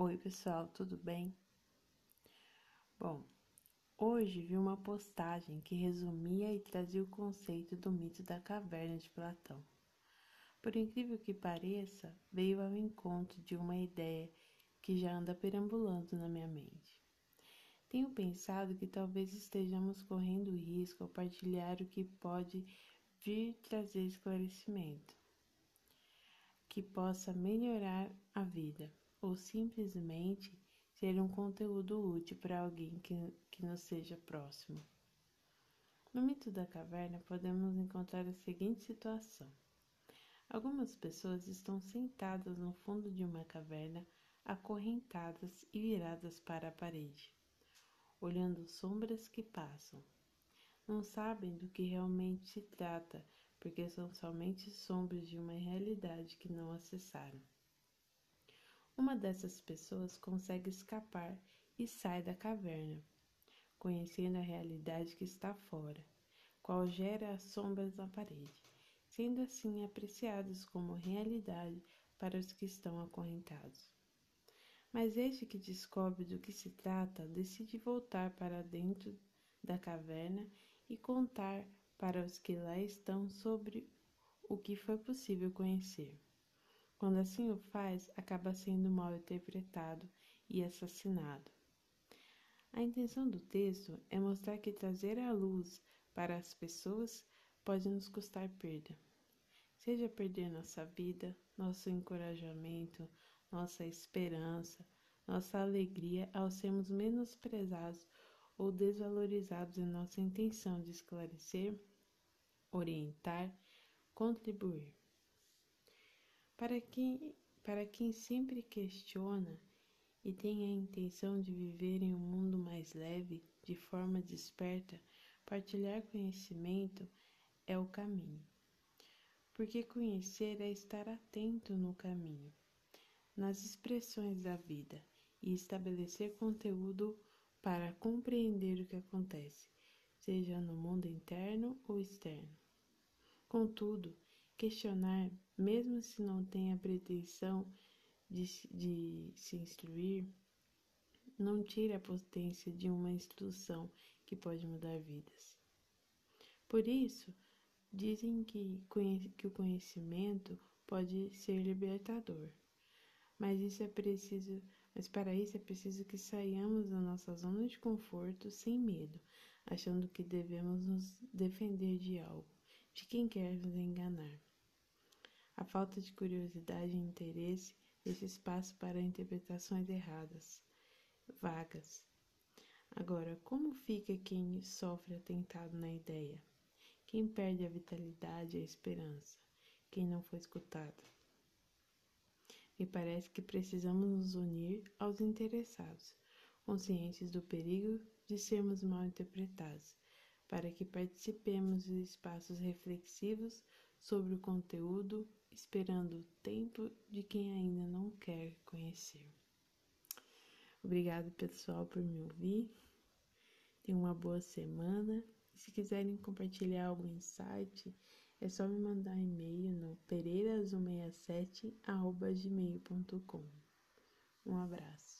Oi, pessoal, tudo bem? Bom, hoje vi uma postagem que resumia e trazia o conceito do mito da caverna de Platão. Por incrível que pareça, veio ao encontro de uma ideia que já anda perambulando na minha mente. Tenho pensado que talvez estejamos correndo risco ao partilhar o que pode vir trazer esclarecimento, que possa melhorar a vida ou simplesmente ser um conteúdo útil para alguém que, que nos seja próximo. No mito da caverna, podemos encontrar a seguinte situação: algumas pessoas estão sentadas no fundo de uma caverna, acorrentadas e viradas para a parede, olhando sombras que passam. Não sabem do que realmente se trata, porque são somente sombras de uma realidade que não acessaram. Uma dessas pessoas consegue escapar e sai da caverna, conhecendo a realidade que está fora, qual gera as sombras na parede, sendo assim apreciados como realidade para os que estão acorrentados. Mas este que descobre do que se trata decide voltar para dentro da caverna e contar para os que lá estão sobre o que foi possível conhecer. Quando assim o faz, acaba sendo mal interpretado e assassinado. A intenção do texto é mostrar que trazer a luz para as pessoas pode nos custar perda. Seja perder nossa vida, nosso encorajamento, nossa esperança, nossa alegria ao sermos menosprezados ou desvalorizados em nossa intenção de esclarecer, orientar, contribuir. Para quem, para quem sempre questiona e tem a intenção de viver em um mundo mais leve, de forma desperta, partilhar conhecimento é o caminho. Porque conhecer é estar atento no caminho, nas expressões da vida e estabelecer conteúdo para compreender o que acontece, seja no mundo interno ou externo. Contudo, questionar mesmo se não tem a pretensão de, de se instruir, não tira a potência de uma instrução que pode mudar vidas. Por isso, dizem que, que o conhecimento pode ser libertador, mas isso é preciso, mas para isso é preciso que saiamos da nossa zona de conforto sem medo, achando que devemos nos defender de algo, de quem quer nos enganar. A falta de curiosidade e interesse deixa espaço para interpretações erradas, vagas. Agora, como fica quem sofre atentado na ideia? Quem perde a vitalidade e a esperança? Quem não foi escutado? Me parece que precisamos nos unir aos interessados, conscientes do perigo de sermos mal interpretados, para que participemos de espaços reflexivos sobre o conteúdo esperando o tempo de quem ainda não quer conhecer. Obrigado, pessoal, por me ouvir. Tenham uma boa semana. Se quiserem compartilhar algum insight, é só me mandar um e-mail no pereira167@gmail.com. Um abraço.